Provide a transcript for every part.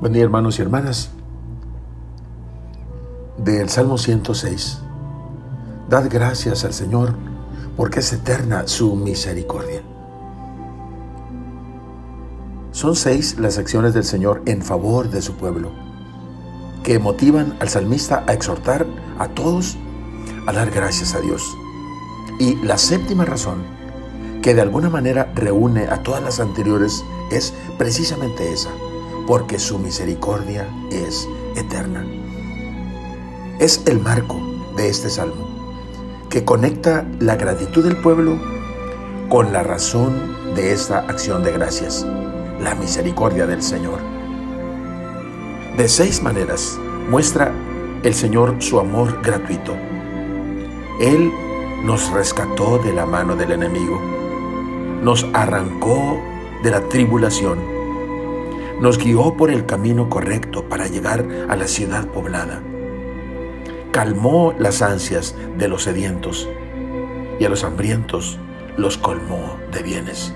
Buen hermanos y hermanas. Del Salmo 106. Dad gracias al Señor porque es eterna su misericordia. Son seis las acciones del Señor en favor de su pueblo, que motivan al salmista a exhortar a todos a dar gracias a Dios. Y la séptima razón, que de alguna manera reúne a todas las anteriores, es precisamente esa porque su misericordia es eterna. Es el marco de este salmo, que conecta la gratitud del pueblo con la razón de esta acción de gracias, la misericordia del Señor. De seis maneras muestra el Señor su amor gratuito. Él nos rescató de la mano del enemigo, nos arrancó de la tribulación, nos guió por el camino correcto para llegar a la ciudad poblada. Calmó las ansias de los sedientos y a los hambrientos los colmó de bienes.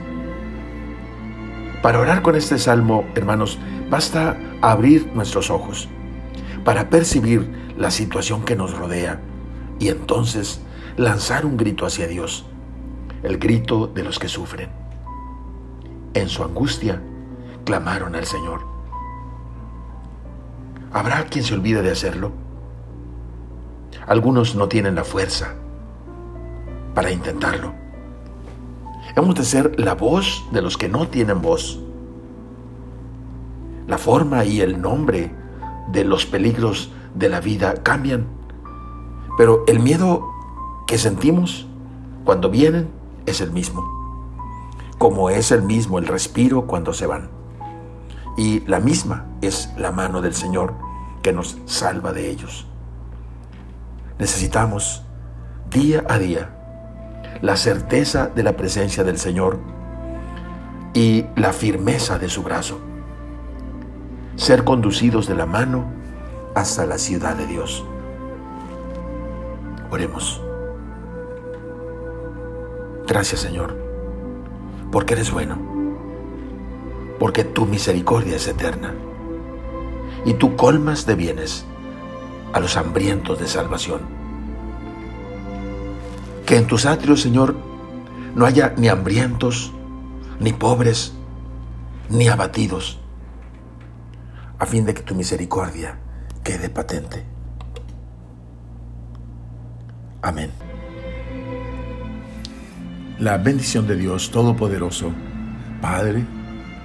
Para orar con este salmo, hermanos, basta abrir nuestros ojos para percibir la situación que nos rodea y entonces lanzar un grito hacia Dios, el grito de los que sufren. En su angustia, clamaron al Señor. ¿Habrá quien se olvide de hacerlo? Algunos no tienen la fuerza para intentarlo. Hemos de ser la voz de los que no tienen voz. La forma y el nombre de los peligros de la vida cambian, pero el miedo que sentimos cuando vienen es el mismo, como es el mismo el respiro cuando se van y la misma es la mano del Señor que nos salva de ellos. Necesitamos día a día la certeza de la presencia del Señor y la firmeza de su brazo. Ser conducidos de la mano hasta la ciudad de Dios. Oremos. Gracias Señor, porque eres bueno porque tu misericordia es eterna. Y tú colmas de bienes a los hambrientos de salvación. Que en tus atrios, Señor, no haya ni hambrientos, ni pobres, ni abatidos, a fin de que tu misericordia quede patente. Amén. La bendición de Dios Todopoderoso, Padre,